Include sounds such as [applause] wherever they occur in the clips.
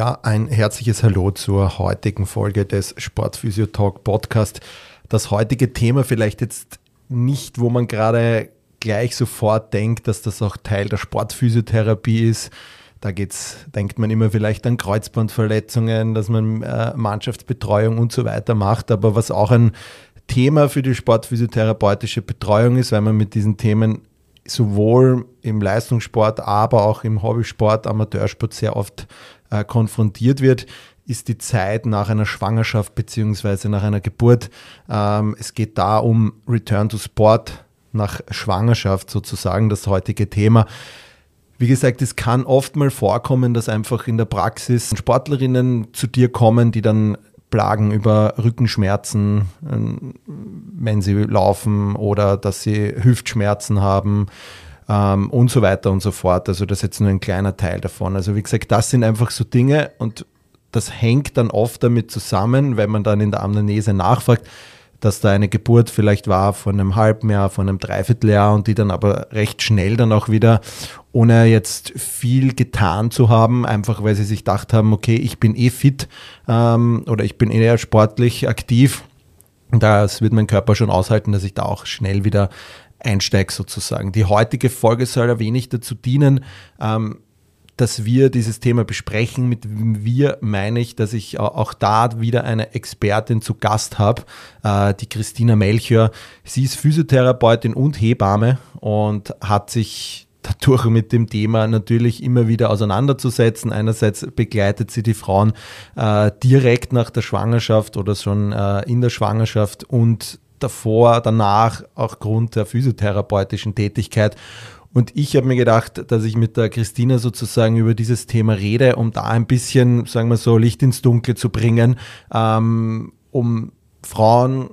Ja, ein herzliches Hallo zur heutigen Folge des Sportphysio Talk Podcast. Das heutige Thema vielleicht jetzt nicht, wo man gerade gleich sofort denkt, dass das auch Teil der Sportphysiotherapie ist. Da geht's, denkt man immer vielleicht an Kreuzbandverletzungen, dass man äh, Mannschaftsbetreuung und so weiter macht. Aber was auch ein Thema für die sportphysiotherapeutische Betreuung ist, weil man mit diesen Themen sowohl im Leistungssport, aber auch im Hobbysport, Amateursport sehr oft äh, konfrontiert wird, ist die Zeit nach einer Schwangerschaft beziehungsweise nach einer Geburt. Ähm, es geht da um Return to Sport nach Schwangerschaft sozusagen, das heutige Thema. Wie gesagt, es kann oft mal vorkommen, dass einfach in der Praxis Sportlerinnen zu dir kommen, die dann Plagen über Rückenschmerzen, ähm, wenn sie laufen oder dass sie Hüftschmerzen haben ähm, und so weiter und so fort. Also das ist jetzt nur ein kleiner Teil davon. Also wie gesagt, das sind einfach so Dinge und das hängt dann oft damit zusammen, wenn man dann in der Amnese nachfragt, dass da eine Geburt vielleicht war von einem halben Jahr, von einem Dreivierteljahr und die dann aber recht schnell dann auch wieder, ohne jetzt viel getan zu haben, einfach weil sie sich gedacht haben, okay, ich bin eh fit ähm, oder ich bin eher sportlich aktiv. Das wird mein Körper schon aushalten, dass ich da auch schnell wieder einsteige sozusagen. Die heutige Folge soll ein wenig dazu dienen, ähm, dass wir dieses Thema besprechen. Mit wir meine ich, dass ich auch da wieder eine Expertin zu Gast habe, äh, die Christina Melchior. Sie ist Physiotherapeutin und Hebamme und hat sich dadurch mit dem Thema natürlich immer wieder auseinanderzusetzen. Einerseits begleitet sie die Frauen äh, direkt nach der Schwangerschaft oder schon äh, in der Schwangerschaft und davor, danach auch Grund der physiotherapeutischen Tätigkeit. Und ich habe mir gedacht, dass ich mit der Christina sozusagen über dieses Thema rede, um da ein bisschen, sagen wir so, Licht ins Dunkle zu bringen, ähm, um Frauen,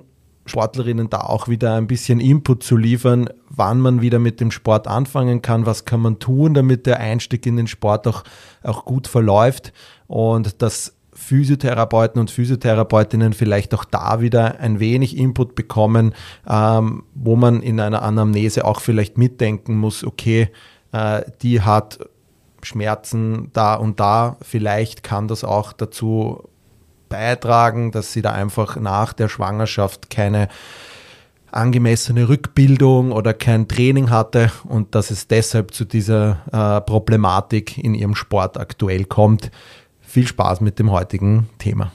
Sportlerinnen da auch wieder ein bisschen Input zu liefern, wann man wieder mit dem Sport anfangen kann, was kann man tun, damit der Einstieg in den Sport auch, auch gut verläuft und dass Physiotherapeuten und Physiotherapeutinnen vielleicht auch da wieder ein wenig Input bekommen, ähm, wo man in einer Anamnese auch vielleicht mitdenken muss, okay, äh, die hat Schmerzen da und da, vielleicht kann das auch dazu beitragen, dass sie da einfach nach der Schwangerschaft keine angemessene Rückbildung oder kein Training hatte und dass es deshalb zu dieser äh, Problematik in ihrem Sport aktuell kommt viel Spaß mit dem heutigen Thema.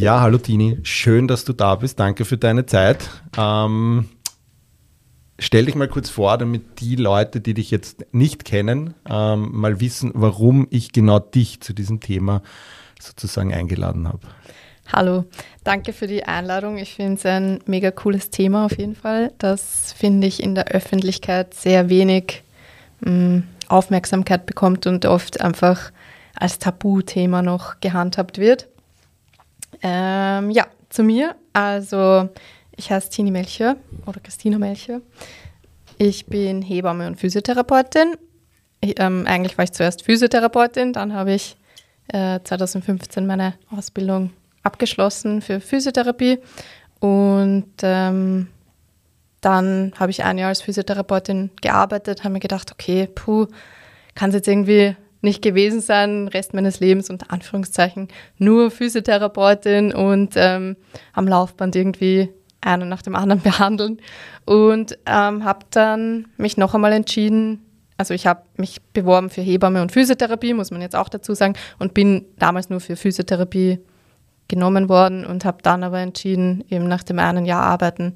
Ja, hallo Tini, schön, dass du da bist. Danke für deine Zeit. Ähm, stell dich mal kurz vor, damit die Leute, die dich jetzt nicht kennen, ähm, mal wissen, warum ich genau dich zu diesem Thema sozusagen eingeladen habe. Hallo, danke für die Einladung. Ich finde es ein mega cooles Thema auf jeden Fall. Das finde ich in der Öffentlichkeit sehr wenig mh, mm, Aufmerksamkeit bekommt und oft einfach als Tabuthema noch gehandhabt wird. Ähm, ja, zu mir. Also, ich heiße Tini Melcher oder Christina Melcher. Ich bin Hebamme und Physiotherapeutin. Ich, ähm, eigentlich war ich zuerst Physiotherapeutin, dann habe ich äh, 2015 meine Ausbildung abgeschlossen für Physiotherapie und ähm, dann habe ich ein Jahr als Physiotherapeutin gearbeitet, habe mir gedacht, okay, puh, kann es jetzt irgendwie nicht gewesen sein, Rest meines Lebens unter Anführungszeichen nur Physiotherapeutin und ähm, am Laufband irgendwie einen nach dem anderen [laughs] behandeln. Und ähm, habe dann mich noch einmal entschieden, also ich habe mich beworben für Hebamme und Physiotherapie, muss man jetzt auch dazu sagen, und bin damals nur für Physiotherapie genommen worden und habe dann aber entschieden, eben nach dem einen Jahr arbeiten,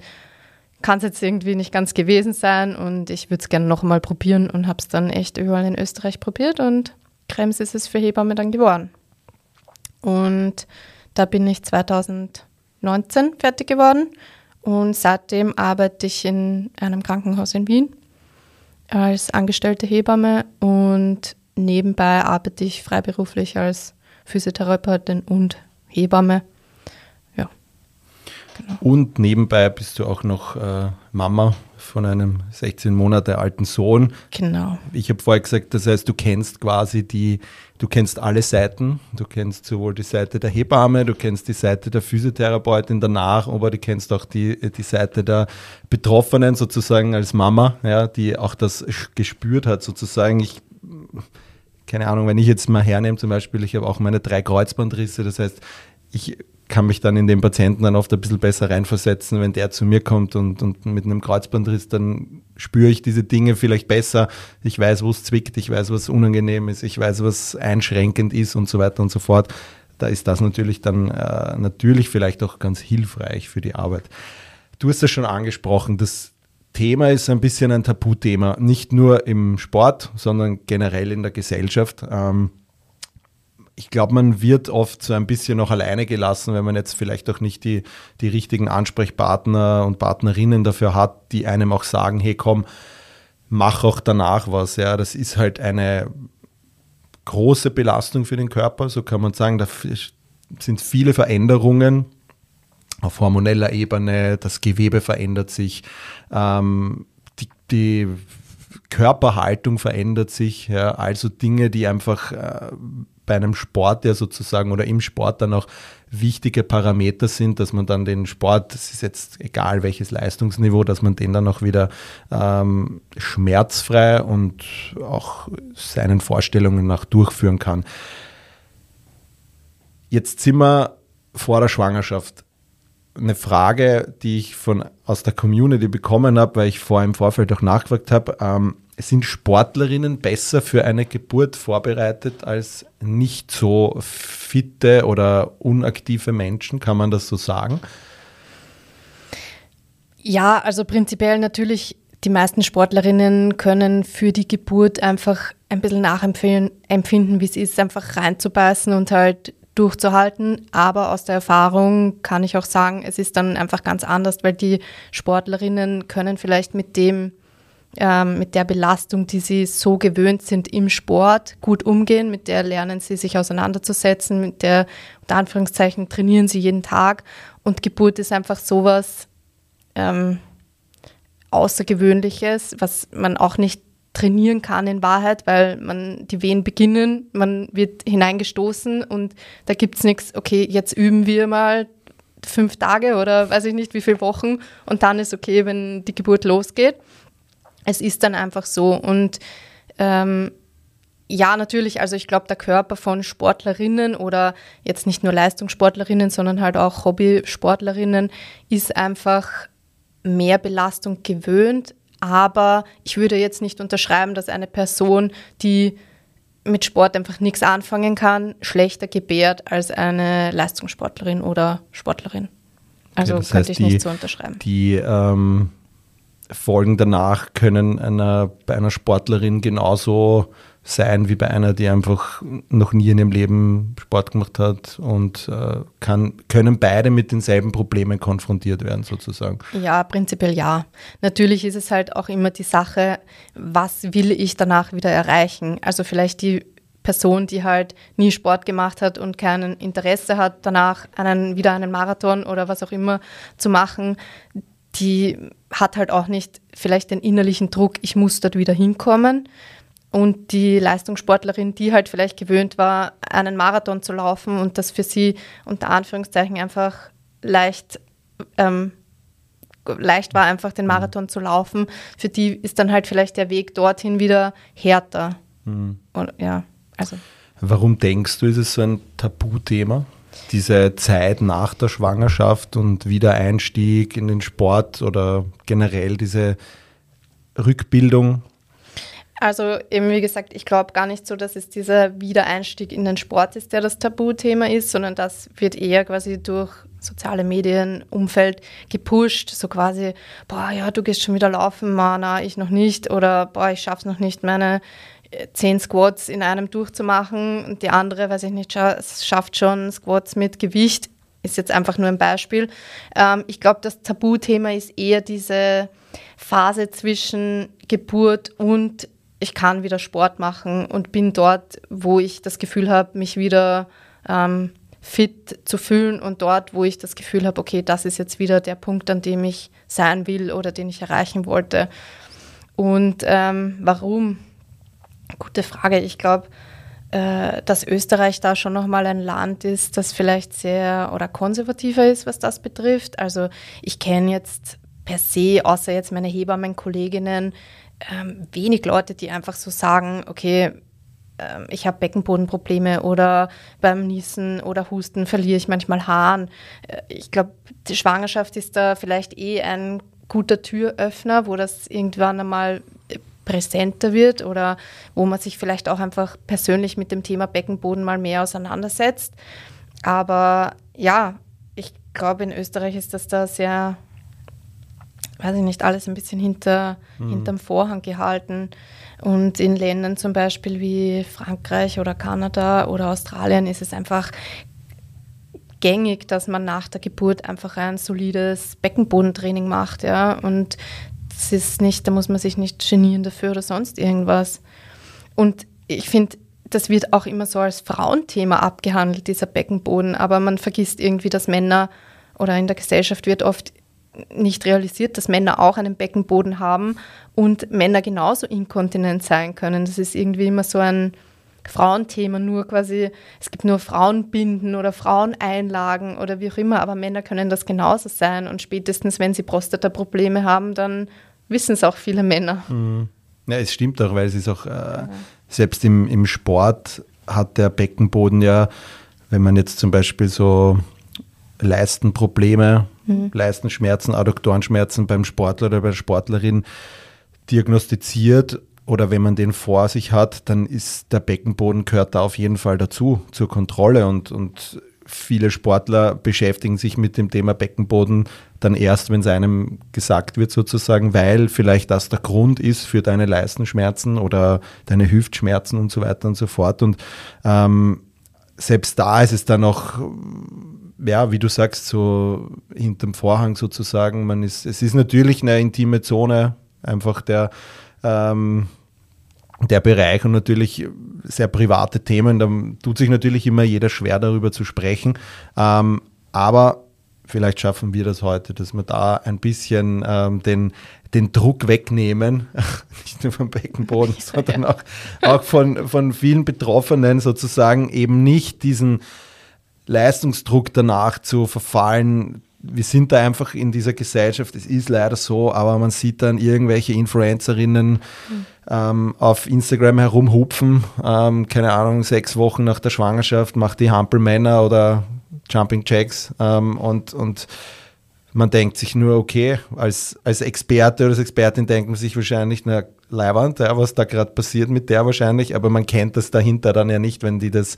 kann es jetzt irgendwie nicht ganz gewesen sein und ich würde es gerne noch mal probieren und habe es dann echt überall in Österreich probiert und Krems ist es für Hebamme dann geworden. Und da bin ich 2019 fertig geworden und seitdem arbeite ich in einem Krankenhaus in Wien als angestellte Hebamme und nebenbei arbeite ich freiberuflich als Physiotherapeutin und Hebamme. Genau. Und nebenbei bist du auch noch äh, Mama von einem 16 Monate alten Sohn. Genau. Ich habe vorher gesagt, das heißt, du kennst quasi die, du kennst alle Seiten. Du kennst sowohl die Seite der Hebamme, du kennst die Seite der Physiotherapeutin danach, aber du kennst auch die, die Seite der Betroffenen sozusagen als Mama, ja, die auch das gespürt hat sozusagen. Ich keine Ahnung, wenn ich jetzt mal hernehme, zum Beispiel, ich habe auch meine drei Kreuzbandrisse, das heißt, ich kann mich dann in den Patienten dann oft ein bisschen besser reinversetzen, wenn der zu mir kommt und, und mit einem Kreuzbandriss, dann spüre ich diese Dinge vielleicht besser. Ich weiß, wo es zwickt, ich weiß, was unangenehm ist, ich weiß, was einschränkend ist und so weiter und so fort. Da ist das natürlich dann äh, natürlich vielleicht auch ganz hilfreich für die Arbeit. Du hast es schon angesprochen, das Thema ist ein bisschen ein Tabuthema, nicht nur im Sport, sondern generell in der Gesellschaft. Ähm, ich glaube, man wird oft so ein bisschen noch alleine gelassen, wenn man jetzt vielleicht auch nicht die, die richtigen Ansprechpartner und Partnerinnen dafür hat, die einem auch sagen, hey komm, mach auch danach was. Ja, das ist halt eine große Belastung für den Körper, so kann man sagen. Da sind viele Veränderungen auf hormoneller Ebene, das Gewebe verändert sich, ähm, die, die Körperhaltung verändert sich, ja, also Dinge, die einfach äh, bei einem Sport ja sozusagen oder im Sport dann auch wichtige Parameter sind, dass man dann den Sport, das ist jetzt egal welches Leistungsniveau, dass man den dann auch wieder ähm, schmerzfrei und auch seinen Vorstellungen nach durchführen kann. Jetzt sind wir vor der Schwangerschaft. Eine Frage, die ich von, aus der Community bekommen habe, weil ich vor im Vorfeld auch nachgefragt habe, ähm, sind Sportlerinnen besser für eine Geburt vorbereitet als nicht so fitte oder unaktive Menschen? Kann man das so sagen? Ja, also prinzipiell natürlich, die meisten Sportlerinnen können für die Geburt einfach ein bisschen nachempfinden, wie es ist, einfach reinzubeißen und halt durchzuhalten. Aber aus der Erfahrung kann ich auch sagen, es ist dann einfach ganz anders, weil die Sportlerinnen können vielleicht mit dem ähm, mit der Belastung, die sie so gewöhnt sind im Sport, gut umgehen. Mit der lernen sie sich auseinanderzusetzen, mit der, unter Anführungszeichen, trainieren sie jeden Tag. Und Geburt ist einfach sowas ähm, Außergewöhnliches, was man auch nicht trainieren kann in Wahrheit, weil man die Wehen beginnen, man wird hineingestoßen und da gibt es nichts, okay, jetzt üben wir mal fünf Tage oder weiß ich nicht wie viele Wochen und dann ist okay, wenn die Geburt losgeht es ist dann einfach so. Und ähm, ja, natürlich, also ich glaube, der Körper von Sportlerinnen oder jetzt nicht nur Leistungssportlerinnen, sondern halt auch Hobbysportlerinnen ist einfach mehr Belastung gewöhnt. Aber ich würde jetzt nicht unterschreiben, dass eine Person, die mit Sport einfach nichts anfangen kann, schlechter gebärt als eine Leistungssportlerin oder Sportlerin. Also okay, könnte ich die, nicht so unterschreiben. Die ähm, Folgen danach können einer, bei einer Sportlerin genauso sein wie bei einer, die einfach noch nie in ihrem Leben Sport gemacht hat und äh, kann, können beide mit denselben Problemen konfrontiert werden sozusagen. Ja, prinzipiell ja. Natürlich ist es halt auch immer die Sache, was will ich danach wieder erreichen? Also vielleicht die Person, die halt nie Sport gemacht hat und kein Interesse hat, danach einen, wieder einen Marathon oder was auch immer zu machen, die hat halt auch nicht vielleicht den innerlichen Druck, ich muss dort wieder hinkommen. Und die Leistungssportlerin, die halt vielleicht gewöhnt war, einen Marathon zu laufen und das für sie unter Anführungszeichen einfach leicht, ähm, leicht war, einfach den Marathon zu laufen, für die ist dann halt vielleicht der Weg dorthin wieder härter. Mhm. Und, ja, also. Warum denkst du, ist es so ein Tabuthema? Diese Zeit nach der Schwangerschaft und Wiedereinstieg in den Sport oder generell diese Rückbildung? Also eben wie gesagt, ich glaube gar nicht so, dass es dieser Wiedereinstieg in den Sport ist, der das Tabuthema ist, sondern das wird eher quasi durch soziale Medien, Umfeld gepusht, so quasi, boah, ja, du gehst schon wieder laufen, Mana, ich noch nicht, oder boah, ich schaff's noch nicht, meine zehn Squats in einem durchzumachen und die andere, weiß ich nicht, schafft schon Squats mit Gewicht, ist jetzt einfach nur ein Beispiel. Ähm, ich glaube, das Tabuthema ist eher diese Phase zwischen Geburt und ich kann wieder Sport machen und bin dort, wo ich das Gefühl habe, mich wieder ähm, fit zu fühlen und dort, wo ich das Gefühl habe, okay, das ist jetzt wieder der Punkt, an dem ich sein will oder den ich erreichen wollte. Und ähm, warum? Gute Frage. Ich glaube, äh, dass Österreich da schon nochmal ein Land ist, das vielleicht sehr oder konservativer ist, was das betrifft. Also ich kenne jetzt per se, außer jetzt meine Hebammen-Kolleginnen, ähm, wenig Leute, die einfach so sagen, okay, ähm, ich habe Beckenbodenprobleme oder beim Niesen oder Husten verliere ich manchmal Haaren. Äh, ich glaube, die Schwangerschaft ist da vielleicht eh ein guter Türöffner, wo das irgendwann einmal präsenter wird oder wo man sich vielleicht auch einfach persönlich mit dem Thema Beckenboden mal mehr auseinandersetzt. Aber ja, ich glaube, in Österreich ist das da sehr weiß ich nicht, alles ein bisschen hinter, mhm. hinterm Vorhang gehalten. Und in Ländern zum Beispiel wie Frankreich oder Kanada oder Australien ist es einfach gängig, dass man nach der Geburt einfach ein solides Beckenbodentraining macht, ja. Und das ist nicht, da muss man sich nicht genieren dafür oder sonst irgendwas. Und ich finde, das wird auch immer so als Frauenthema abgehandelt, dieser Beckenboden, aber man vergisst irgendwie, dass Männer oder in der Gesellschaft wird oft nicht realisiert, dass Männer auch einen Beckenboden haben und Männer genauso inkontinent sein können. Das ist irgendwie immer so ein Frauenthema, nur quasi, es gibt nur Frauenbinden oder Fraueneinlagen oder wie auch immer, aber Männer können das genauso sein und spätestens, wenn sie Prostata-Probleme haben, dann wissen es auch viele Männer. Mhm. Ja, es stimmt auch, weil es ist auch, äh, selbst im, im Sport hat der Beckenboden ja, wenn man jetzt zum Beispiel so Leistenprobleme mhm. Leistenschmerzen, Adduktorenschmerzen beim Sportler oder bei der Sportlerin diagnostiziert oder wenn man den vor sich hat, dann ist der Beckenboden gehört da auf jeden Fall dazu, zur Kontrolle und, und viele Sportler beschäftigen sich mit dem Thema Beckenboden dann erst, wenn es einem gesagt wird sozusagen, weil vielleicht das der Grund ist für deine Leistenschmerzen oder deine Hüftschmerzen und so weiter und so fort. Und ähm, selbst da ist es dann noch ja, wie du sagst, so hinterm Vorhang sozusagen. Man ist, es ist natürlich eine intime Zone, einfach der, ähm, der Bereich und natürlich sehr private Themen. Da tut sich natürlich immer jeder schwer, darüber zu sprechen. Ähm, aber vielleicht schaffen wir das heute, dass wir da ein bisschen ähm, den, den Druck wegnehmen, [laughs] nicht nur vom Beckenboden, [laughs] sondern auch, auch von, von vielen Betroffenen sozusagen eben nicht diesen Leistungsdruck danach zu verfallen. Wir sind da einfach in dieser Gesellschaft, es ist leider so, aber man sieht dann irgendwelche Influencerinnen mhm. ähm, auf Instagram herumhupfen, ähm, keine Ahnung, sechs Wochen nach der Schwangerschaft macht die Hampelmänner oder Jumping Jacks ähm, und, und man denkt sich nur, okay, als, als Experte oder als Expertin denkt man sich wahrscheinlich, na, Leiwand, ja, was da gerade passiert mit der wahrscheinlich, aber man kennt das dahinter dann ja nicht, wenn die das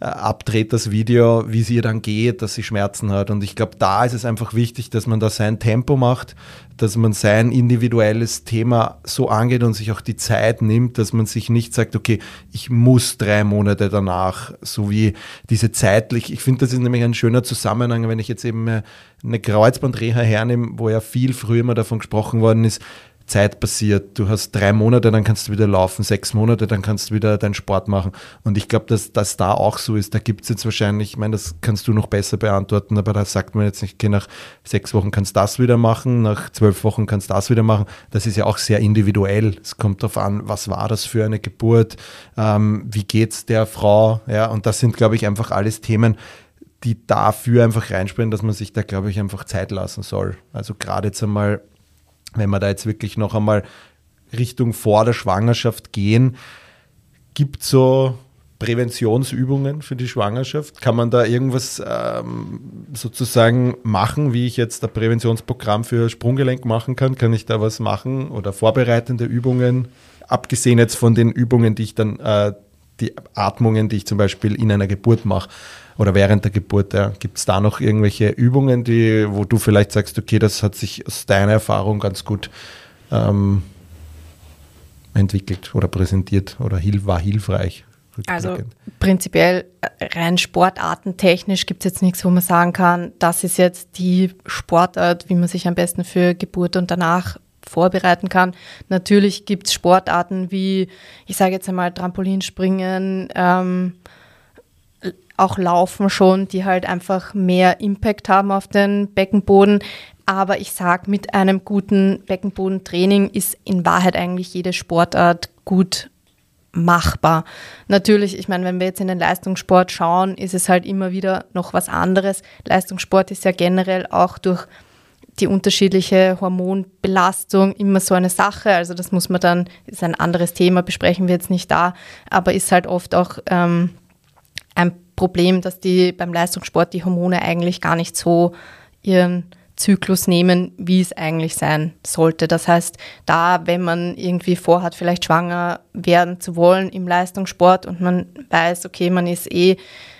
äh, abdreht, das Video, wie es ihr dann geht, dass sie Schmerzen hat. Und ich glaube, da ist es einfach wichtig, dass man da sein Tempo macht, dass man sein individuelles Thema so angeht und sich auch die Zeit nimmt, dass man sich nicht sagt, okay, ich muss drei Monate danach, so wie diese zeitlich, ich finde, das ist nämlich ein schöner Zusammenhang, wenn ich jetzt eben eine Kreuzbandreha hernehme, wo ja viel früher mal davon gesprochen worden ist, Zeit passiert. Du hast drei Monate, dann kannst du wieder laufen, sechs Monate, dann kannst du wieder deinen Sport machen. Und ich glaube, dass das da auch so ist. Da gibt es jetzt wahrscheinlich, ich meine, das kannst du noch besser beantworten, aber da sagt man jetzt nicht, okay, nach sechs Wochen kannst du das wieder machen, nach zwölf Wochen kannst du das wieder machen. Das ist ja auch sehr individuell. Es kommt darauf an, was war das für eine Geburt, ähm, wie geht's der Frau, ja, und das sind, glaube ich, einfach alles Themen, die dafür einfach reinspielen, dass man sich da, glaube ich, einfach Zeit lassen soll. Also gerade jetzt einmal wenn wir da jetzt wirklich noch einmal Richtung vor der Schwangerschaft gehen, gibt so Präventionsübungen für die Schwangerschaft? Kann man da irgendwas ähm, sozusagen machen, wie ich jetzt ein Präventionsprogramm für Sprunggelenk machen kann? Kann ich da was machen oder vorbereitende Übungen? Abgesehen jetzt von den Übungen, die ich dann, äh, die Atmungen, die ich zum Beispiel in einer Geburt mache oder während der Geburt. Ja. Gibt es da noch irgendwelche Übungen, die, wo du vielleicht sagst, okay, das hat sich aus deiner Erfahrung ganz gut ähm, entwickelt oder präsentiert oder war hilfreich? Also prinzipiell äh, rein sportartentechnisch gibt es jetzt nichts, wo man sagen kann, das ist jetzt die Sportart, wie man sich am besten für Geburt und danach vorbereiten kann. Natürlich gibt es Sportarten wie, ich sage jetzt einmal Trampolinspringen, ähm, auch Laufen schon, die halt einfach mehr Impact haben auf den Beckenboden. Aber ich sage, mit einem guten Beckenbodentraining ist in Wahrheit eigentlich jede Sportart gut machbar. Natürlich, ich meine, wenn wir jetzt in den Leistungssport schauen, ist es halt immer wieder noch was anderes. Leistungssport ist ja generell auch durch die unterschiedliche Hormonbelastung immer so eine Sache. Also das muss man dann, ist ein anderes Thema, besprechen wir jetzt nicht da, aber ist halt oft auch ähm, ein Problem, dass die beim Leistungssport die Hormone eigentlich gar nicht so ihren Zyklus nehmen, wie es eigentlich sein sollte. Das heißt, da, wenn man irgendwie vorhat, vielleicht schwanger werden zu wollen im Leistungssport und man weiß, okay, man ist eh,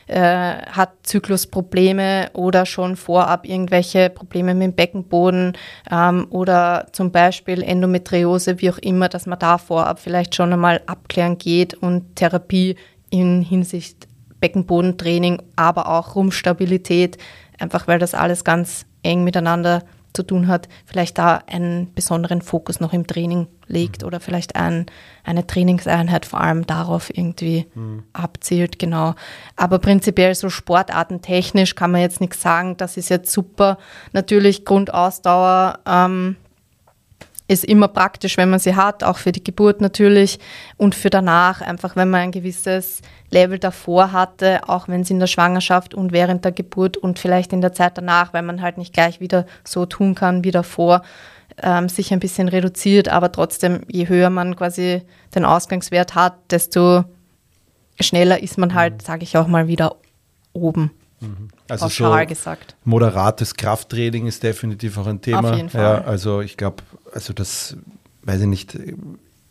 äh, hat Zyklusprobleme oder schon vorab irgendwelche Probleme mit dem Beckenboden ähm, oder zum Beispiel Endometriose, wie auch immer, dass man da vorab vielleicht schon einmal abklären geht und Therapie in Hinsicht Beckenbodentraining, aber auch Rumpfstabilität, einfach weil das alles ganz eng miteinander zu tun hat, vielleicht da einen besonderen Fokus noch im Training legt mhm. oder vielleicht ein, eine Trainingseinheit vor allem darauf irgendwie mhm. abzielt, genau. Aber prinzipiell so sportartentechnisch kann man jetzt nichts sagen, das ist jetzt super. Natürlich Grundausdauer ähm, ist immer praktisch, wenn man sie hat, auch für die Geburt natürlich und für danach, einfach wenn man ein gewisses Level davor hatte, auch wenn es in der Schwangerschaft und während der Geburt und vielleicht in der Zeit danach, weil man halt nicht gleich wieder so tun kann wie davor, ähm, sich ein bisschen reduziert, aber trotzdem, je höher man quasi den Ausgangswert hat, desto schneller ist man halt, mhm. sage ich auch mal, wieder oben. Mhm. Also so gesagt. moderates Krafttraining ist definitiv auch ein Thema. Auf jeden Fall. Ja, also ich glaube, also das weiß ich nicht.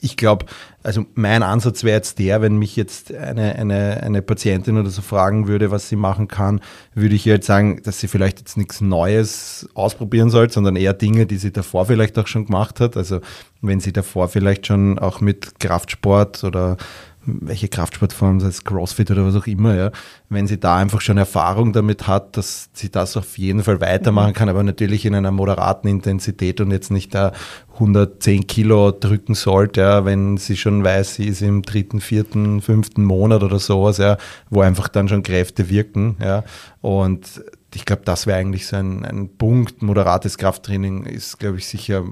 Ich glaube, also mein Ansatz wäre jetzt der, wenn mich jetzt eine, eine, eine Patientin oder so fragen würde, was sie machen kann, würde ich ihr jetzt sagen, dass sie vielleicht jetzt nichts Neues ausprobieren soll, sondern eher Dinge, die sie davor vielleicht auch schon gemacht hat. Also wenn sie davor vielleicht schon auch mit Kraftsport oder welche Kraftsportform, sei es Crossfit oder was auch immer, ja, wenn sie da einfach schon Erfahrung damit hat, dass sie das auf jeden Fall weitermachen kann, aber natürlich in einer moderaten Intensität und jetzt nicht da 110 Kilo drücken sollte, ja, wenn sie schon weiß, sie ist im dritten, vierten, fünften Monat oder sowas, ja, wo einfach dann schon Kräfte wirken, ja, und ich glaube, das wäre eigentlich so ein, ein Punkt. Moderates Krafttraining ist, glaube ich, sicher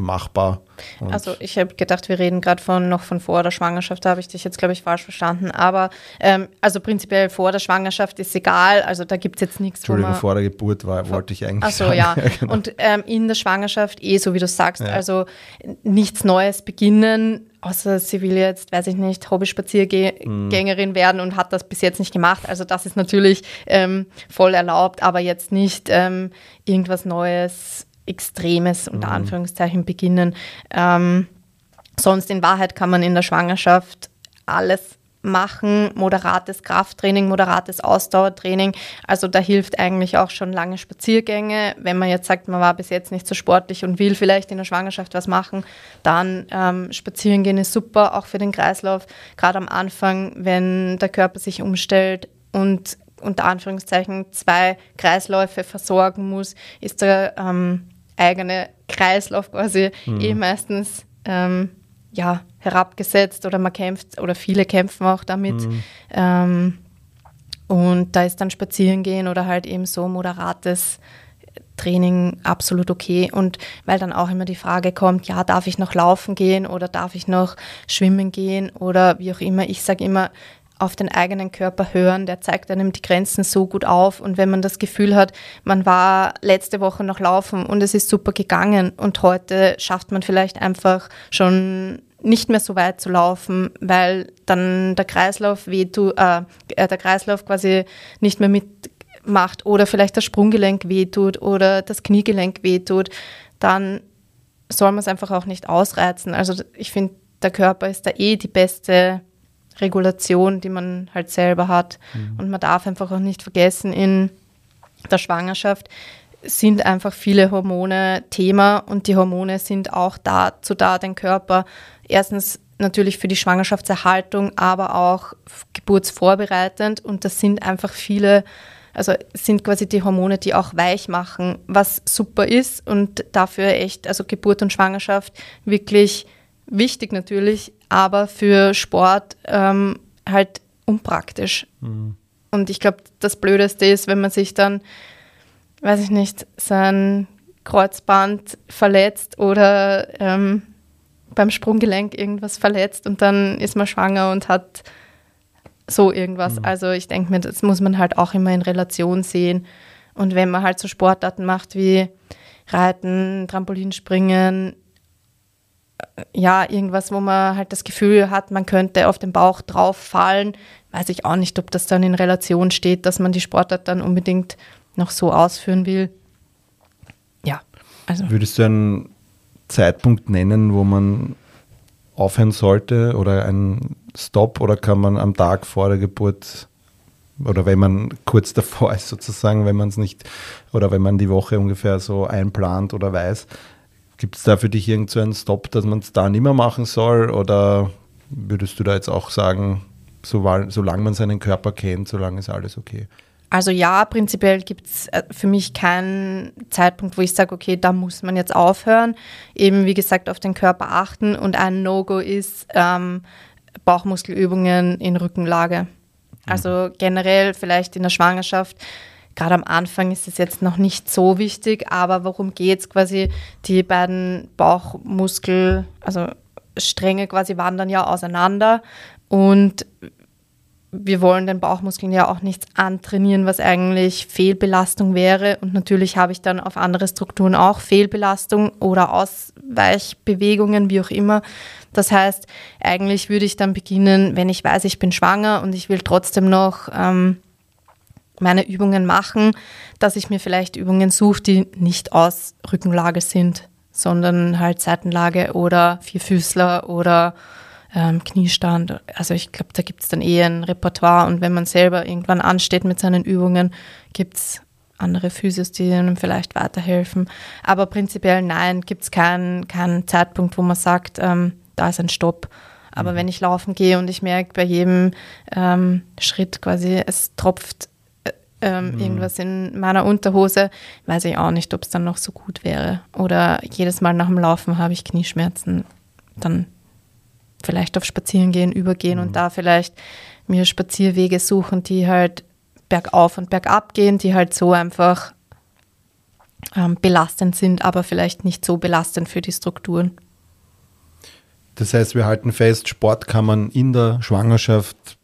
machbar. Und also ich habe gedacht, wir reden gerade von noch von vor der Schwangerschaft, da habe ich dich jetzt, glaube ich, falsch verstanden. Aber ähm, also prinzipiell vor der Schwangerschaft ist egal, also da gibt es jetzt nichts. Entschuldigung, vor der Geburt war, vor, wollte ich eigentlich Ach so, sagen. [laughs] ja. genau. Und ähm, in der Schwangerschaft eh, so wie du sagst, ja. also nichts Neues beginnen, außer sie will jetzt, weiß ich nicht, Hobby-Spaziergängerin mm. werden und hat das bis jetzt nicht gemacht. Also das ist natürlich ähm, voll erlaubt, aber jetzt nicht ähm, irgendwas Neues Extremes unter mhm. Anführungszeichen beginnen. Ähm, sonst in Wahrheit kann man in der Schwangerschaft alles machen, moderates Krafttraining, moderates Ausdauertraining. Also da hilft eigentlich auch schon lange Spaziergänge. Wenn man jetzt sagt, man war bis jetzt nicht so sportlich und will vielleicht in der Schwangerschaft was machen, dann ähm, spazieren gehen ist super, auch für den Kreislauf. Gerade am Anfang, wenn der Körper sich umstellt und unter Anführungszeichen zwei Kreisläufe versorgen muss, ist der ähm, eigene Kreislauf quasi mhm. eh meistens ähm, ja, herabgesetzt oder man kämpft oder viele kämpfen auch damit. Mhm. Ähm, und da ist dann spazieren gehen oder halt eben so moderates Training absolut okay. Und weil dann auch immer die Frage kommt, ja, darf ich noch laufen gehen oder darf ich noch schwimmen gehen oder wie auch immer. Ich sage immer, auf den eigenen Körper hören, der zeigt einem die Grenzen so gut auf. Und wenn man das Gefühl hat, man war letzte Woche noch laufen und es ist super gegangen und heute schafft man vielleicht einfach schon nicht mehr so weit zu laufen, weil dann der Kreislauf wehtut, äh, äh, der Kreislauf quasi nicht mehr mitmacht oder vielleicht das Sprunggelenk wehtut oder das Kniegelenk wehtut, dann soll man es einfach auch nicht ausreizen. Also ich finde, der Körper ist da eh die beste Regulation, die man halt selber hat. Mhm. Und man darf einfach auch nicht vergessen, in der Schwangerschaft sind einfach viele Hormone Thema und die Hormone sind auch dazu da, den Körper erstens natürlich für die Schwangerschaftserhaltung, aber auch geburtsvorbereitend und das sind einfach viele, also sind quasi die Hormone, die auch weich machen, was super ist und dafür echt, also Geburt und Schwangerschaft wirklich wichtig natürlich, aber für Sport ähm, halt unpraktisch. Mhm. Und ich glaube, das Blödeste ist, wenn man sich dann, weiß ich nicht, sein Kreuzband verletzt oder ähm, beim Sprunggelenk irgendwas verletzt und dann ist man schwanger und hat so irgendwas. Mhm. Also ich denke mir, das muss man halt auch immer in Relation sehen. Und wenn man halt so Sportarten macht wie Reiten, Trampolinspringen, ja, irgendwas, wo man halt das Gefühl hat, man könnte auf den Bauch drauf fallen, weiß ich auch nicht, ob das dann in Relation steht, dass man die Sportart dann unbedingt noch so ausführen will. Ja. Also. Würdest du einen Zeitpunkt nennen, wo man aufhören sollte oder einen Stop oder kann man am Tag vor der Geburt oder wenn man kurz davor [laughs] ist sozusagen, wenn man es nicht oder wenn man die Woche ungefähr so einplant oder weiß, gibt es da für dich irgendeinen so Stop, dass man es da nicht mehr machen soll oder würdest du da jetzt auch sagen, so, solange man seinen Körper kennt, solange ist alles okay? Also ja, prinzipiell gibt es äh, für mich keinen Zeitpunkt, wo ich sage, okay, da muss man jetzt aufhören. Eben wie gesagt auf den Körper achten und ein No-Go ist ähm, Bauchmuskelübungen in Rückenlage. Also generell vielleicht in der Schwangerschaft. Gerade am Anfang ist es jetzt noch nicht so wichtig, aber worum geht es quasi? Die beiden Bauchmuskel, also Stränge quasi wandern ja auseinander und wir wollen den Bauchmuskeln ja auch nichts antrainieren, was eigentlich Fehlbelastung wäre. Und natürlich habe ich dann auf andere Strukturen auch Fehlbelastung oder Ausweichbewegungen, wie auch immer. Das heißt, eigentlich würde ich dann beginnen, wenn ich weiß, ich bin schwanger und ich will trotzdem noch ähm, meine Übungen machen, dass ich mir vielleicht Übungen suche, die nicht aus Rückenlage sind, sondern halt Seitenlage oder Vierfüßler oder ähm, Kniestand. Also ich glaube, da gibt es dann eher ein Repertoire und wenn man selber irgendwann ansteht mit seinen Übungen, gibt es andere Physios, die einem vielleicht weiterhelfen. Aber prinzipiell nein, gibt es keinen, keinen Zeitpunkt, wo man sagt, ähm, da ist ein Stopp. Aber mhm. wenn ich laufen gehe und ich merke bei jedem ähm, Schritt quasi, es tropft ähm, mhm. irgendwas in meiner Unterhose, weiß ich auch nicht, ob es dann noch so gut wäre. Oder jedes Mal nach dem Laufen habe ich Knieschmerzen. Dann vielleicht auf Spazierengehen übergehen mhm. und da vielleicht mir Spazierwege suchen, die halt bergauf und bergab gehen, die halt so einfach ähm, belastend sind, aber vielleicht nicht so belastend für die Strukturen. Das heißt, wir halten fest, Sport kann man in der Schwangerschaft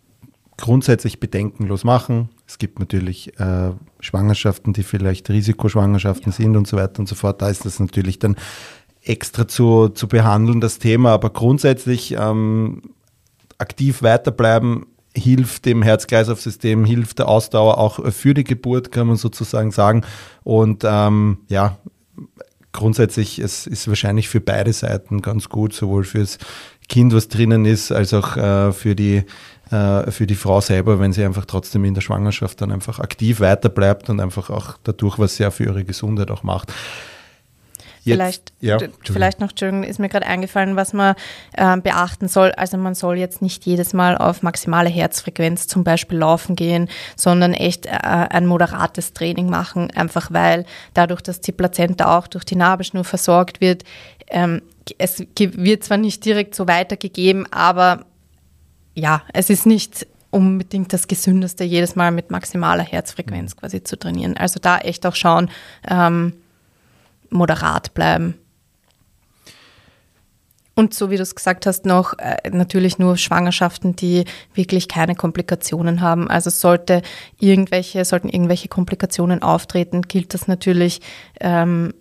grundsätzlich bedenkenlos machen. Es gibt natürlich äh, Schwangerschaften, die vielleicht Risikoschwangerschaften ja. sind und so weiter und so fort. Da ist das natürlich dann extra zu, zu behandeln, das Thema. Aber grundsätzlich ähm, aktiv weiterbleiben hilft dem Herz-Kreislauf-System, hilft der Ausdauer auch für die Geburt, kann man sozusagen sagen. Und ähm, ja, grundsätzlich es ist wahrscheinlich für beide Seiten ganz gut, sowohl fürs Kind, was drinnen ist, als auch äh, für die äh, für die Frau selber, wenn sie einfach trotzdem in der Schwangerschaft dann einfach aktiv weiterbleibt und einfach auch dadurch was sehr für ihre Gesundheit auch macht. Jetzt, vielleicht, ja, vielleicht noch, Entschuldigung, ist mir gerade eingefallen, was man äh, beachten soll. Also man soll jetzt nicht jedes Mal auf maximale Herzfrequenz zum Beispiel laufen gehen, sondern echt äh, ein moderates Training machen, einfach weil dadurch, dass die Plazenta auch durch die Nabelschnur versorgt wird, ähm, es wird zwar nicht direkt so weitergegeben, aber ja, es ist nicht unbedingt das Gesündeste, jedes Mal mit maximaler Herzfrequenz quasi zu trainieren. Also da echt auch schauen, ähm, moderat bleiben. Und so wie du es gesagt hast, noch äh, natürlich nur Schwangerschaften, die wirklich keine Komplikationen haben. Also sollte irgendwelche, sollten irgendwelche Komplikationen auftreten, gilt das natürlich ähm,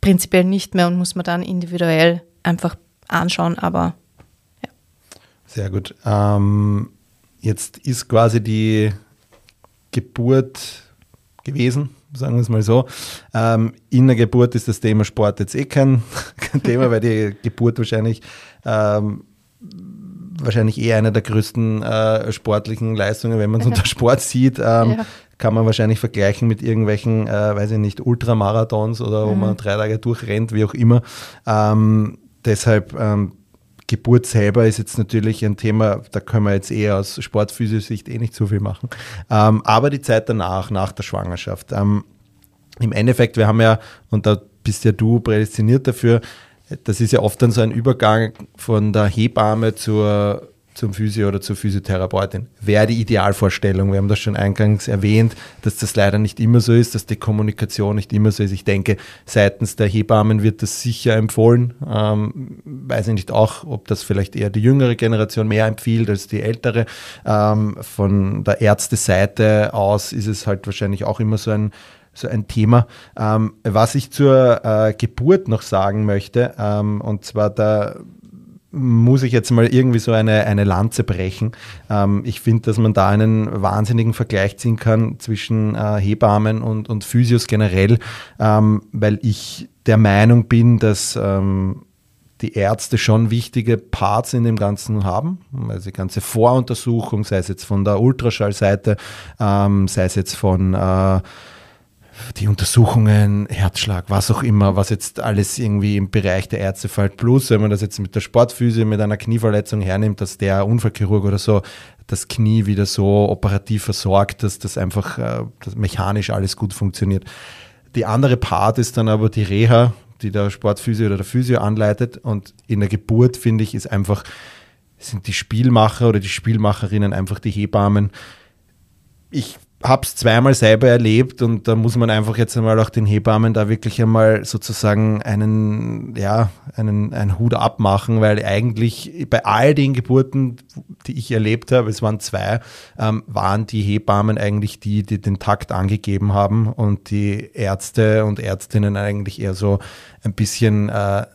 prinzipiell nicht mehr und muss man dann individuell einfach anschauen. Aber. Sehr gut. Ähm, jetzt ist quasi die Geburt gewesen sagen wir es mal so. Ähm, in der Geburt ist das Thema Sport jetzt eh kein, [laughs] kein Thema, weil die Geburt wahrscheinlich ähm, wahrscheinlich eh eine der größten äh, sportlichen Leistungen, wenn man es [laughs] unter Sport sieht. Ähm, ja. Kann man wahrscheinlich vergleichen mit irgendwelchen, äh, weiß ich nicht, Ultramarathons oder mhm. wo man drei Tage durchrennt, wie auch immer. Ähm, deshalb ähm, Geburt selber ist jetzt natürlich ein Thema, da können wir jetzt eher aus Sportphysio-Sicht eh nicht so viel machen. Ähm, aber die Zeit danach, nach der Schwangerschaft. Ähm, Im Endeffekt, wir haben ja, und da bist ja du prädestiniert dafür, das ist ja oft dann so ein Übergang von der Hebamme zur zum Physio oder zur Physiotherapeutin. Wäre die Idealvorstellung. Wir haben das schon eingangs erwähnt, dass das leider nicht immer so ist, dass die Kommunikation nicht immer so ist. Ich denke, seitens der Hebammen wird das sicher empfohlen. Ähm, weiß ich nicht auch, ob das vielleicht eher die jüngere Generation mehr empfiehlt als die ältere. Ähm, von der Ärzteseite aus ist es halt wahrscheinlich auch immer so ein so ein Thema. Ähm, was ich zur äh, Geburt noch sagen möchte, ähm, und zwar da muss ich jetzt mal irgendwie so eine, eine Lanze brechen. Ähm, ich finde, dass man da einen wahnsinnigen Vergleich ziehen kann zwischen äh, Hebammen und, und Physios generell, ähm, weil ich der Meinung bin, dass ähm, die Ärzte schon wichtige Parts in dem Ganzen haben. Also die ganze Voruntersuchung, sei es jetzt von der Ultraschallseite, ähm, sei es jetzt von äh, die Untersuchungen, Herzschlag, was auch immer, was jetzt alles irgendwie im Bereich der Ärzte fällt. Plus, wenn man das jetzt mit der Sportphysik, mit einer Knieverletzung hernimmt, dass der Unfallchirurg oder so das Knie wieder so operativ versorgt, dass das einfach äh, dass mechanisch alles gut funktioniert. Die andere Part ist dann aber die Reha, die der Sportphysio oder der Physio anleitet. Und in der Geburt, finde ich, ist einfach, sind die Spielmacher oder die Spielmacherinnen einfach die Hebammen. Ich habe es zweimal selber erlebt und da muss man einfach jetzt einmal auch den Hebammen da wirklich einmal sozusagen einen, ja, einen, einen Hut abmachen, weil eigentlich bei all den Geburten, die ich erlebt habe, es waren zwei, ähm, waren die Hebammen eigentlich die, die den Takt angegeben haben und die Ärzte und Ärztinnen eigentlich eher so ein bisschen äh,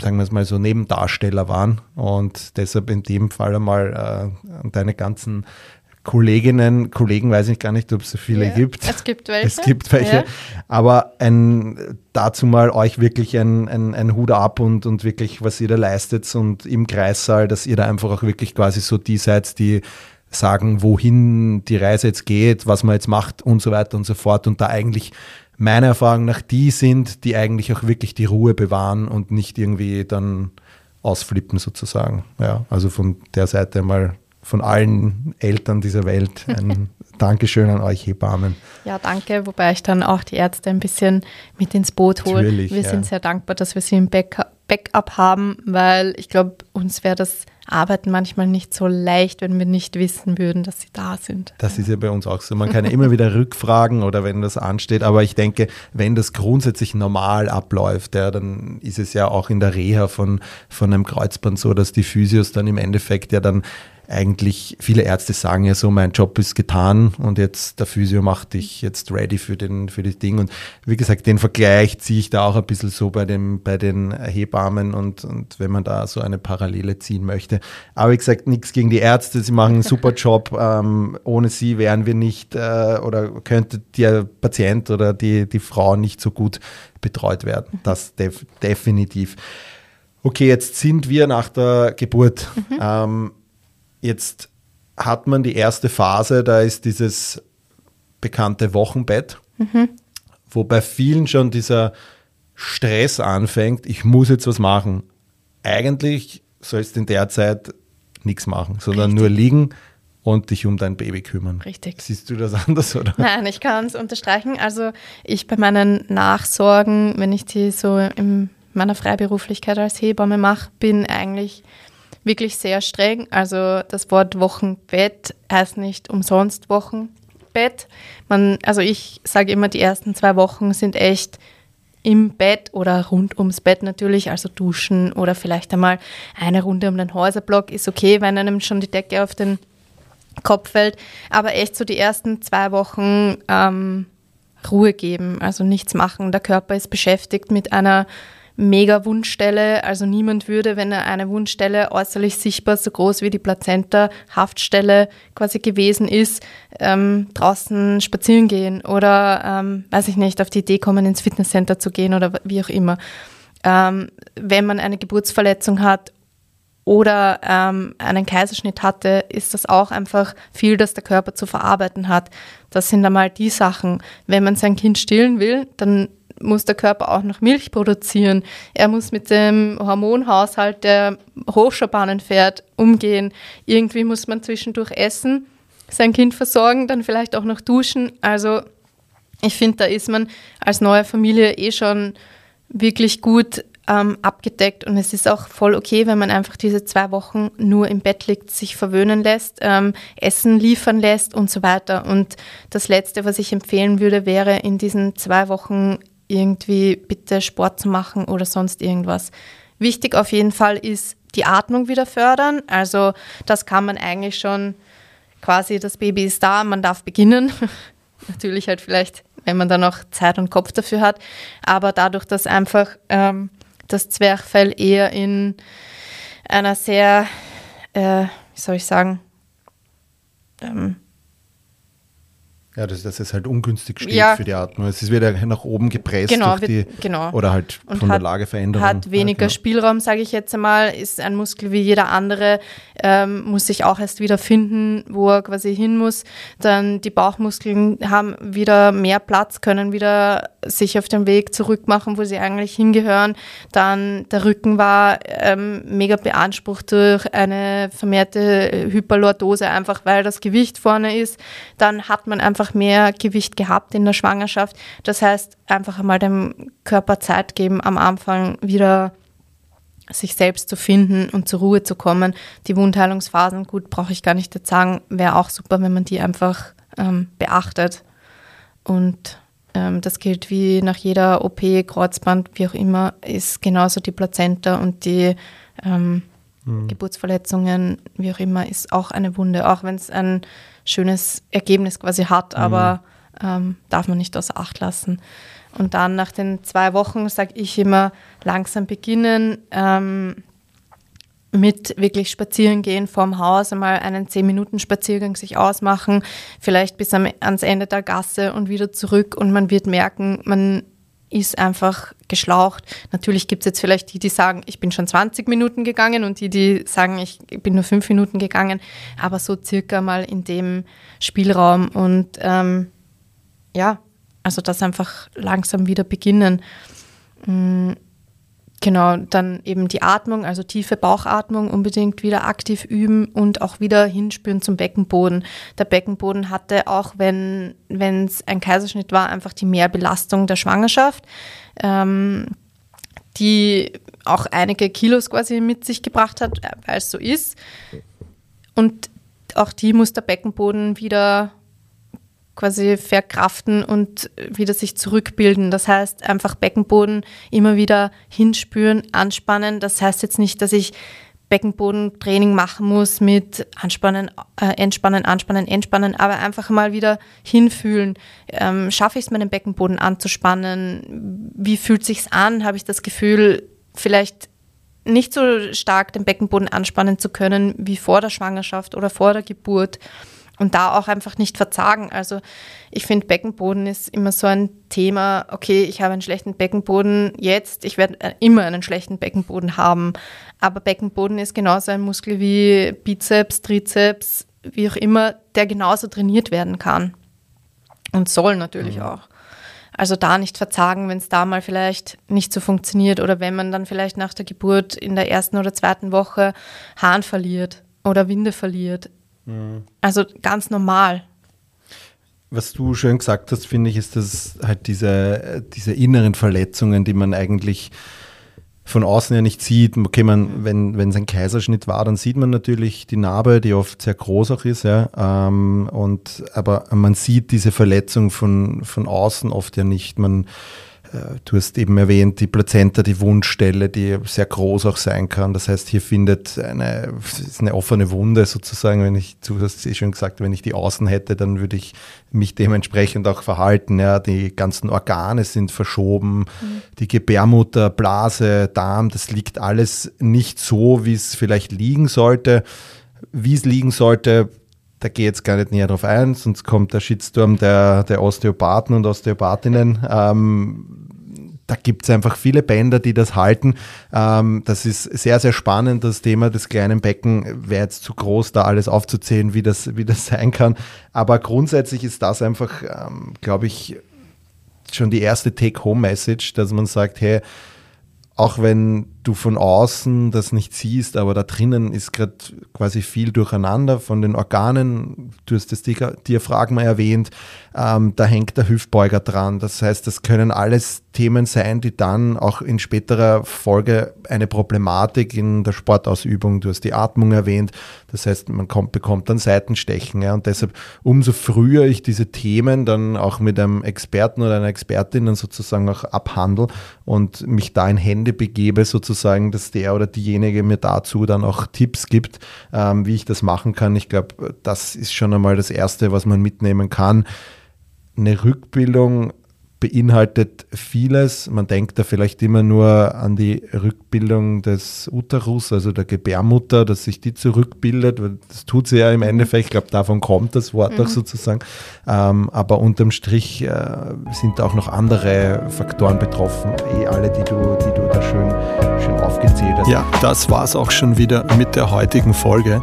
sagen wir es mal so, Nebendarsteller waren. Und deshalb in dem Fall einmal äh, deine ganzen Kolleginnen, Kollegen weiß ich gar nicht, ob es so viele ja, gibt. Es gibt [laughs] welche. Es gibt welche. Ja. Aber ein, dazu mal euch wirklich ein, ein, ein Hut ab und, und wirklich, was ihr da leistet und im Kreissaal, dass ihr da einfach auch wirklich quasi so die seid, die sagen, wohin die Reise jetzt geht, was man jetzt macht und so weiter und so fort. Und da eigentlich meiner Erfahrung nach die sind, die eigentlich auch wirklich die Ruhe bewahren und nicht irgendwie dann ausflippen sozusagen. Ja, also von der Seite mal von allen Eltern dieser Welt ein [laughs] Dankeschön an euch Hebammen. Ja, danke, wobei ich dann auch die Ärzte ein bisschen mit ins Boot hole. Wir ja. sind sehr dankbar, dass wir sie im Backup haben, weil ich glaube, uns wäre das Arbeiten manchmal nicht so leicht, wenn wir nicht wissen würden, dass sie da sind. Das ist ja bei uns auch so. Man kann ja immer wieder rückfragen oder wenn das ansteht, aber ich denke, wenn das grundsätzlich normal abläuft, ja, dann ist es ja auch in der Reha von, von einem Kreuzband so, dass die Physios dann im Endeffekt ja dann eigentlich, viele Ärzte sagen ja so, mein Job ist getan und jetzt der Physio macht dich jetzt ready für, den, für das Ding. Und wie gesagt, den Vergleich ziehe ich da auch ein bisschen so bei, dem, bei den Hebammen und, und wenn man da so eine Parallele ziehen möchte. Aber wie gesagt, nichts gegen die Ärzte, sie machen einen super [laughs] Job. Ähm, ohne sie wären wir nicht äh, oder könnte der Patient oder die, die Frau nicht so gut betreut werden. Das def definitiv. Okay, jetzt sind wir nach der Geburt. Mhm. Ähm, Jetzt hat man die erste Phase, da ist dieses bekannte Wochenbett, mhm. wo bei vielen schon dieser Stress anfängt, ich muss jetzt was machen. Eigentlich sollst du in der Zeit nichts machen, sondern Richtig. nur liegen und dich um dein Baby kümmern. Richtig. Siehst du das [laughs] anders, oder? Nein, ich kann es unterstreichen. Also ich bei meinen Nachsorgen, wenn ich die so in meiner Freiberuflichkeit als Hebamme mache, bin eigentlich wirklich sehr streng. Also das Wort Wochenbett heißt nicht umsonst Wochenbett. Man, also ich sage immer, die ersten zwei Wochen sind echt im Bett oder rund ums Bett natürlich, also duschen oder vielleicht einmal eine Runde um den Häuserblock ist okay, wenn einem schon die Decke auf den Kopf fällt. Aber echt so die ersten zwei Wochen ähm, Ruhe geben, also nichts machen. Der Körper ist beschäftigt mit einer mega Wundstelle. Also niemand würde, wenn er eine Wundstelle äußerlich sichtbar so groß wie die Plazenta Haftstelle quasi gewesen ist, ähm, draußen spazieren gehen oder, ähm, weiß ich nicht, auf die Idee kommen, ins Fitnesscenter zu gehen oder wie auch immer. Ähm, wenn man eine Geburtsverletzung hat oder ähm, einen Kaiserschnitt hatte, ist das auch einfach viel, das der Körper zu verarbeiten hat. Das sind einmal die Sachen. Wenn man sein Kind stillen will, dann muss der Körper auch noch Milch produzieren. Er muss mit dem Hormonhaushalt, der Hochschaubahnen fährt, umgehen. Irgendwie muss man zwischendurch essen, sein Kind versorgen, dann vielleicht auch noch duschen. Also ich finde, da ist man als neue Familie eh schon wirklich gut ähm, abgedeckt und es ist auch voll okay, wenn man einfach diese zwei Wochen nur im Bett liegt, sich verwöhnen lässt, ähm, Essen liefern lässt und so weiter. Und das Letzte, was ich empfehlen würde, wäre in diesen zwei Wochen irgendwie bitte Sport zu machen oder sonst irgendwas. Wichtig auf jeden Fall ist die Atmung wieder fördern. Also das kann man eigentlich schon quasi, das Baby ist da, man darf beginnen. [laughs] Natürlich halt vielleicht, wenn man dann noch Zeit und Kopf dafür hat. Aber dadurch, dass einfach ähm, das Zwerchfell eher in einer sehr, äh, wie soll ich sagen, ähm, ja, dass, dass es halt ungünstig steht ja. für die Atmung. Es ist wieder nach oben gepresst genau, durch die, genau. oder halt und von hat, der Lageveränderung. Hat weniger ja, genau. Spielraum, sage ich jetzt einmal, ist ein Muskel wie jeder andere, ähm, muss sich auch erst wieder finden, wo er quasi hin muss. Dann die Bauchmuskeln haben wieder mehr Platz, können wieder sich auf den Weg zurück machen, wo sie eigentlich hingehören. Dann der Rücken war ähm, mega beansprucht durch eine vermehrte Hyperlordose, einfach weil das Gewicht vorne ist. Dann hat man einfach einfach mehr Gewicht gehabt in der Schwangerschaft. Das heißt, einfach einmal dem Körper Zeit geben, am Anfang wieder sich selbst zu finden und zur Ruhe zu kommen. Die Wundheilungsphasen, gut, brauche ich gar nicht jetzt sagen, wäre auch super, wenn man die einfach ähm, beachtet. Und ähm, das gilt wie nach jeder OP, Kreuzband, wie auch immer, ist genauso die Plazenta und die ähm, mhm. Geburtsverletzungen, wie auch immer, ist auch eine Wunde, auch wenn es ein schönes Ergebnis quasi hat, mhm. aber ähm, darf man nicht außer Acht lassen. Und dann nach den zwei Wochen sage ich immer, langsam beginnen ähm, mit wirklich spazieren gehen vorm Haus, einmal einen 10-Minuten-Spaziergang sich ausmachen, vielleicht bis am, ans Ende der Gasse und wieder zurück und man wird merken, man ist einfach geschlaucht. Natürlich gibt es jetzt vielleicht die, die sagen, ich bin schon 20 Minuten gegangen und die, die sagen, ich bin nur fünf Minuten gegangen, aber so circa mal in dem Spielraum und ähm, ja, also das einfach langsam wieder beginnen. Genau, dann eben die Atmung, also tiefe Bauchatmung unbedingt wieder aktiv üben und auch wieder hinspüren zum Beckenboden. Der Beckenboden hatte auch, wenn es ein Kaiserschnitt war, einfach die Mehrbelastung der Schwangerschaft, ähm, die auch einige Kilos quasi mit sich gebracht hat, weil es so ist. Und auch die muss der Beckenboden wieder quasi verkraften und wieder sich zurückbilden. Das heißt, einfach Beckenboden immer wieder hinspüren, anspannen. Das heißt jetzt nicht, dass ich Beckenbodentraining machen muss mit Anspannen, äh, Entspannen, Anspannen, Entspannen, aber einfach mal wieder hinfühlen. Ähm, schaffe ich es, meinen Beckenboden anzuspannen? Wie fühlt sich's an? Habe ich das Gefühl, vielleicht nicht so stark den Beckenboden anspannen zu können wie vor der Schwangerschaft oder vor der Geburt? Und da auch einfach nicht verzagen. Also ich finde, Beckenboden ist immer so ein Thema, okay, ich habe einen schlechten Beckenboden jetzt, ich werde äh, immer einen schlechten Beckenboden haben. Aber Beckenboden ist genauso ein Muskel wie Bizeps, Trizeps, wie auch immer, der genauso trainiert werden kann. Und soll natürlich mhm. auch. Also da nicht verzagen, wenn es da mal vielleicht nicht so funktioniert oder wenn man dann vielleicht nach der Geburt in der ersten oder zweiten Woche Hahn verliert oder Winde verliert. Also ganz normal. Was du schön gesagt hast, finde ich, ist, dass halt diese, diese inneren Verletzungen, die man eigentlich von außen ja nicht sieht. Okay, man, wenn, wenn es ein Kaiserschnitt war, dann sieht man natürlich die Narbe, die oft sehr groß auch ist, ja. Ähm, und, aber man sieht diese Verletzung von, von außen oft ja nicht. Man du hast eben erwähnt, die Plazenta, die Wundstelle, die sehr groß auch sein kann. Das heißt, hier findet eine, eine offene Wunde sozusagen, wenn ich, du hast es eh schon gesagt, wenn ich die außen hätte, dann würde ich mich dementsprechend auch verhalten. Ja, die ganzen Organe sind verschoben, mhm. die Gebärmutter, Blase, Darm, das liegt alles nicht so, wie es vielleicht liegen sollte. Wie es liegen sollte, da gehe ich jetzt gar nicht näher drauf ein, sonst kommt der Shitstorm der, der Osteopathen und Osteopathinnen. Ähm, da gibt es einfach viele Bänder, die das halten. Ähm, das ist sehr, sehr spannend, das Thema des kleinen Becken. Wäre jetzt zu groß, da alles aufzuzählen, wie das, wie das [laughs] sein kann. Aber grundsätzlich ist das einfach, ähm, glaube ich, schon die erste Take-Home-Message, dass man sagt, hey, auch wenn du von außen das nicht siehst, aber da drinnen ist gerade quasi viel durcheinander von den Organen. Du hast das Diaphragma erwähnt, ähm, da hängt der Hüftbeuger dran. Das heißt, das können alles Themen sein, die dann auch in späterer Folge eine Problematik in der Sportausübung, du hast die Atmung erwähnt, das heißt, man kommt, bekommt dann Seitenstechen. Ja, und deshalb, umso früher ich diese Themen dann auch mit einem Experten oder einer Expertin dann sozusagen auch abhandle und mich da in Hände begebe, sozusagen, dass der oder diejenige mir dazu dann auch Tipps gibt, ähm, wie ich das machen kann. Ich glaube, das ist schon einmal das Erste, was man mitnehmen kann. Eine Rückbildung beinhaltet vieles. Man denkt da vielleicht immer nur an die Rückbildung des Uterus, also der Gebärmutter, dass sich die zurückbildet. Das tut sie ja im Endeffekt. Ich glaube, davon kommt das Wort mhm. auch sozusagen. Ähm, aber unterm Strich äh, sind auch noch andere Faktoren betroffen. Eh alle, die du, die du da schön, schön aufgezählt hast. Ja, das war es auch schon wieder mit der heutigen Folge.